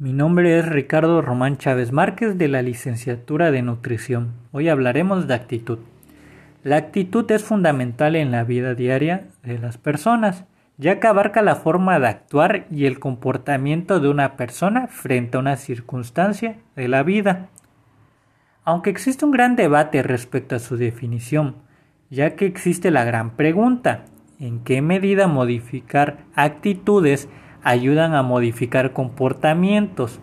Mi nombre es Ricardo Román Chávez Márquez de la licenciatura de nutrición. Hoy hablaremos de actitud. La actitud es fundamental en la vida diaria de las personas, ya que abarca la forma de actuar y el comportamiento de una persona frente a una circunstancia de la vida. Aunque existe un gran debate respecto a su definición, ya que existe la gran pregunta, ¿en qué medida modificar actitudes ayudan a modificar comportamientos?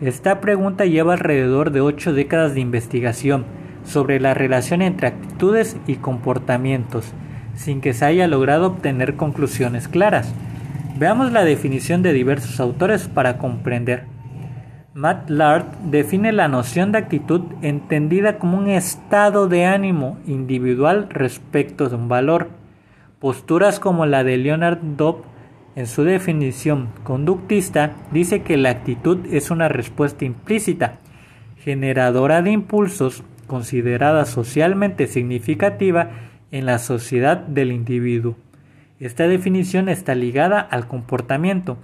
Esta pregunta lleva alrededor de ocho décadas de investigación sobre la relación entre actitudes y comportamientos, sin que se haya logrado obtener conclusiones claras. Veamos la definición de diversos autores para comprender. Matt Lard define la noción de actitud entendida como un estado de ánimo individual respecto de un valor. Posturas como la de Leonard Dobb en su definición conductista, dice que la actitud es una respuesta implícita, generadora de impulsos, considerada socialmente significativa en la sociedad del individuo. Esta definición está ligada al comportamiento.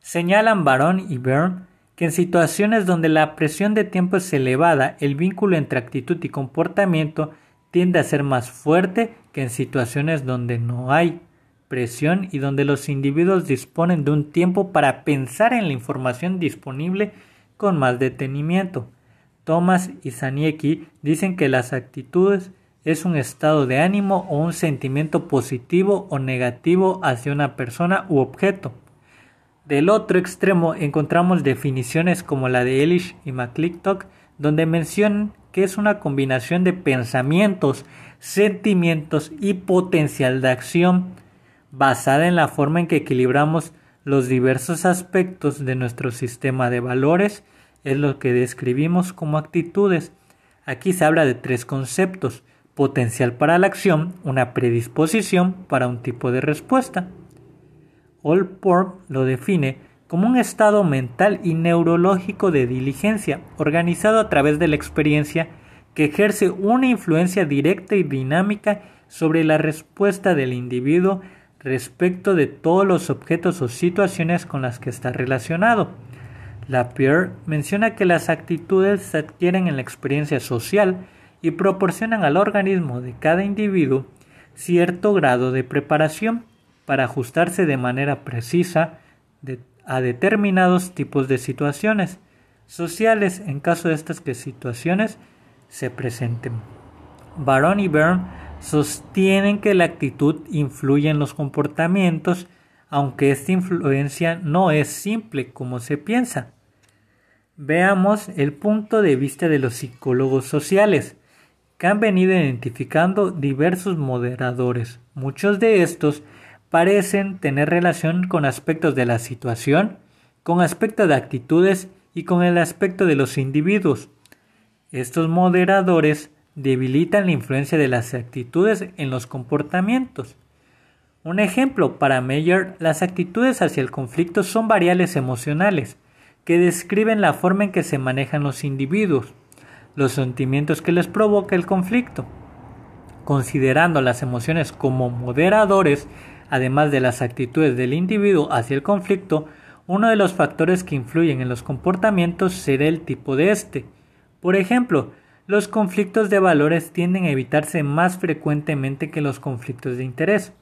Señalan Baron y Byrne que en situaciones donde la presión de tiempo es elevada, el vínculo entre actitud y comportamiento tiende a ser más fuerte que en situaciones donde no hay presión y donde los individuos disponen de un tiempo para pensar en la información disponible con más detenimiento. Thomas y Zaniecki dicen que las actitudes es un estado de ánimo o un sentimiento positivo o negativo hacia una persona u objeto. Del otro extremo encontramos definiciones como la de Elish y McClintock, donde mencionan que es una combinación de pensamientos, sentimientos y potencial de acción basada en la forma en que equilibramos los diversos aspectos de nuestro sistema de valores, es lo que describimos como actitudes. Aquí se habla de tres conceptos, potencial para la acción, una predisposición para un tipo de respuesta. Allport lo define como un estado mental y neurológico de diligencia, organizado a través de la experiencia que ejerce una influencia directa y dinámica sobre la respuesta del individuo respecto de todos los objetos o situaciones con las que está relacionado. Lapierre menciona que las actitudes se adquieren en la experiencia social y proporcionan al organismo de cada individuo cierto grado de preparación para ajustarse de manera precisa a determinados tipos de situaciones sociales en caso de estas que situaciones se presenten. Baron y Byrne sostienen que la actitud influye en los comportamientos, aunque esta influencia no es simple como se piensa. Veamos el punto de vista de los psicólogos sociales, que han venido identificando diversos moderadores. Muchos de estos parecen tener relación con aspectos de la situación, con aspectos de actitudes y con el aspecto de los individuos. Estos moderadores debilitan la influencia de las actitudes en los comportamientos. Un ejemplo, para Meyer, las actitudes hacia el conflicto son variables emocionales que describen la forma en que se manejan los individuos, los sentimientos que les provoca el conflicto. Considerando las emociones como moderadores, además de las actitudes del individuo hacia el conflicto, uno de los factores que influyen en los comportamientos será el tipo de este. Por ejemplo, los conflictos de valores tienden a evitarse más frecuentemente que los conflictos de interés.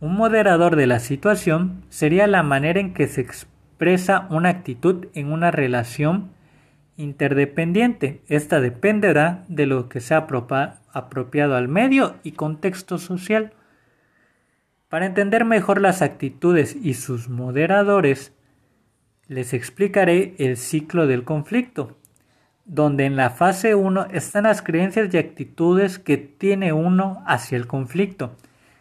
Un moderador de la situación sería la manera en que se expresa una actitud en una relación interdependiente. Esta dependerá de lo que sea apropiado al medio y contexto social. Para entender mejor las actitudes y sus moderadores, les explicaré el ciclo del conflicto donde en la fase 1 están las creencias y actitudes que tiene uno hacia el conflicto.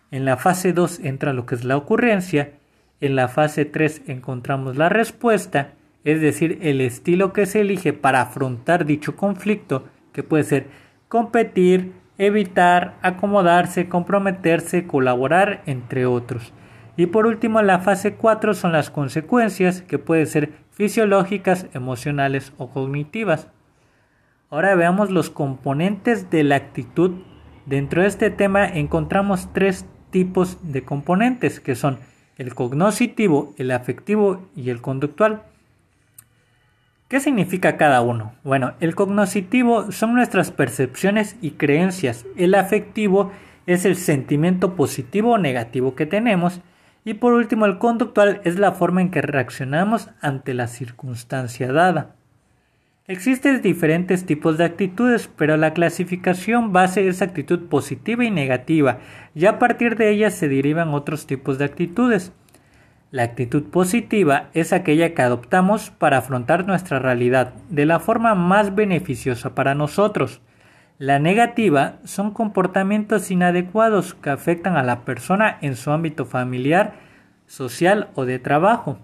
En la fase 2 entra lo que es la ocurrencia. En la fase 3 encontramos la respuesta, es decir, el estilo que se elige para afrontar dicho conflicto, que puede ser competir, evitar, acomodarse, comprometerse, colaborar, entre otros. Y por último, la fase 4 son las consecuencias, que pueden ser fisiológicas, emocionales o cognitivas. Ahora veamos los componentes de la actitud. Dentro de este tema encontramos tres tipos de componentes que son el cognoscitivo, el afectivo y el conductual. ¿Qué significa cada uno? Bueno, el cognoscitivo son nuestras percepciones y creencias. El afectivo es el sentimiento positivo o negativo que tenemos. Y por último, el conductual es la forma en que reaccionamos ante la circunstancia dada. Existen diferentes tipos de actitudes, pero la clasificación base es actitud positiva y negativa, y a partir de ellas se derivan otros tipos de actitudes. La actitud positiva es aquella que adoptamos para afrontar nuestra realidad de la forma más beneficiosa para nosotros. La negativa son comportamientos inadecuados que afectan a la persona en su ámbito familiar, social o de trabajo.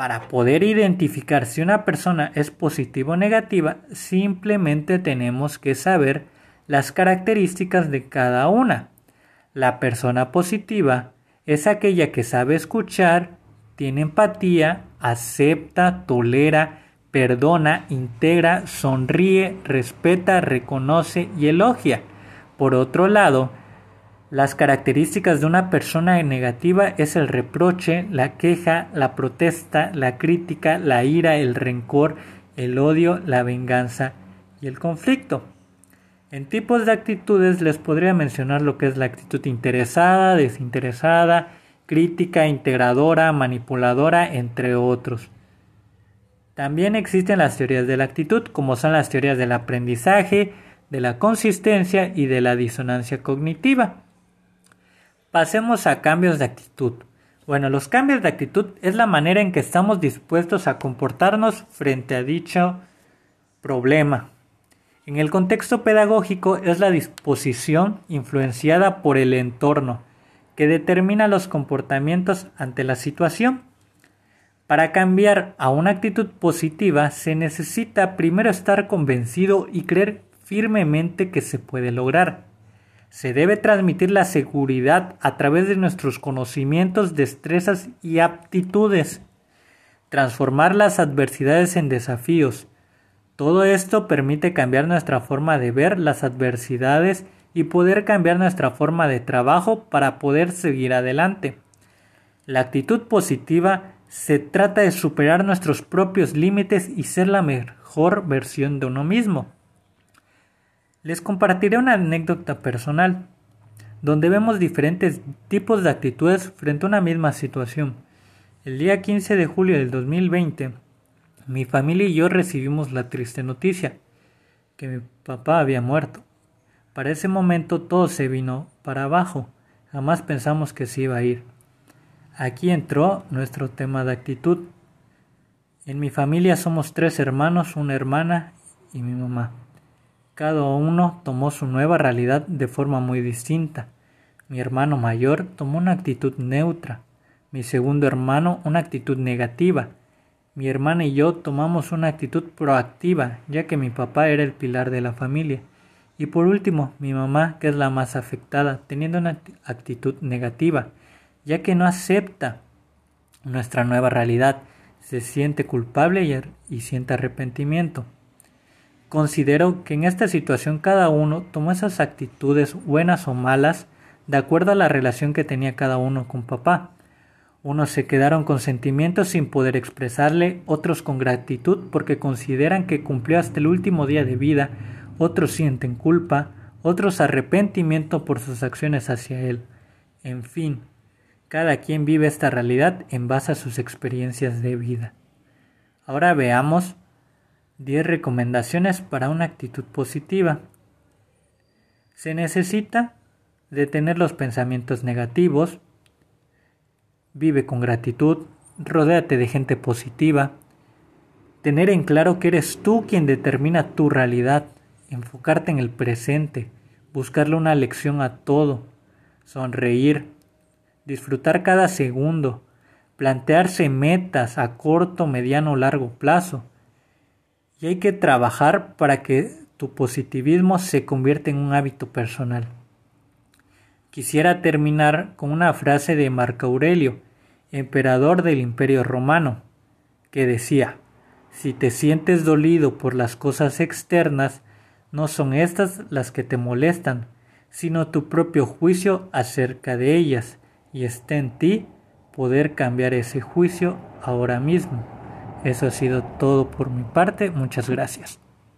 Para poder identificar si una persona es positiva o negativa, simplemente tenemos que saber las características de cada una. La persona positiva es aquella que sabe escuchar, tiene empatía, acepta, tolera, perdona, integra, sonríe, respeta, reconoce y elogia. Por otro lado, las características de una persona negativa es el reproche, la queja, la protesta, la crítica, la ira, el rencor, el odio, la venganza y el conflicto. En tipos de actitudes les podría mencionar lo que es la actitud interesada, desinteresada, crítica, integradora, manipuladora, entre otros. También existen las teorías de la actitud, como son las teorías del aprendizaje, de la consistencia y de la disonancia cognitiva. Pasemos a cambios de actitud. Bueno, los cambios de actitud es la manera en que estamos dispuestos a comportarnos frente a dicho problema. En el contexto pedagógico es la disposición influenciada por el entorno que determina los comportamientos ante la situación. Para cambiar a una actitud positiva se necesita primero estar convencido y creer firmemente que se puede lograr. Se debe transmitir la seguridad a través de nuestros conocimientos, destrezas y aptitudes. Transformar las adversidades en desafíos, todo esto permite cambiar nuestra forma de ver las adversidades y poder cambiar nuestra forma de trabajo para poder seguir adelante. La actitud positiva se trata de superar nuestros propios límites y ser la mejor versión de uno mismo. Les compartiré una anécdota personal, donde vemos diferentes tipos de actitudes frente a una misma situación. El día 15 de julio del 2020, mi familia y yo recibimos la triste noticia que mi papá había muerto. Para ese momento todo se vino para abajo. Jamás pensamos que se iba a ir. Aquí entró nuestro tema de actitud. En mi familia somos tres hermanos, una hermana y mi mamá. Cada uno tomó su nueva realidad de forma muy distinta. Mi hermano mayor tomó una actitud neutra, mi segundo hermano una actitud negativa mi hermana y yo tomamos una actitud proactiva, ya que mi papá era el pilar de la familia. Y por último, mi mamá, que es la más afectada, teniendo una actitud negativa, ya que no acepta nuestra nueva realidad, se siente culpable y, siente arrepentimiento. Considero que en esta situación cada uno tomó esas actitudes buenas o malas de acuerdo a la relación que tenía cada uno con papá. Unos se quedaron con sentimientos sin poder expresarle, otros con gratitud porque consideran que cumplió hasta el último día de vida, otros sienten culpa, otros arrepentimiento por sus acciones hacia él. En fin, cada quien vive esta realidad en base a sus experiencias de vida. Ahora veamos 10 recomendaciones para una actitud positiva. Se necesita detener los pensamientos negativos, Vive con gratitud, rodéate de gente positiva, tener en claro que eres tú quien determina tu realidad, enfocarte en el presente, buscarle una lección a todo, sonreír, disfrutar cada segundo, plantearse metas a corto, mediano o largo plazo. Y hay que trabajar para que tu positivismo se convierta en un hábito personal. Quisiera terminar con una frase de Marco Aurelio, emperador del Imperio Romano, que decía, si te sientes dolido por las cosas externas, no son estas las que te molestan, sino tu propio juicio acerca de ellas, y está en ti poder cambiar ese juicio ahora mismo. Eso ha sido todo por mi parte. Muchas gracias.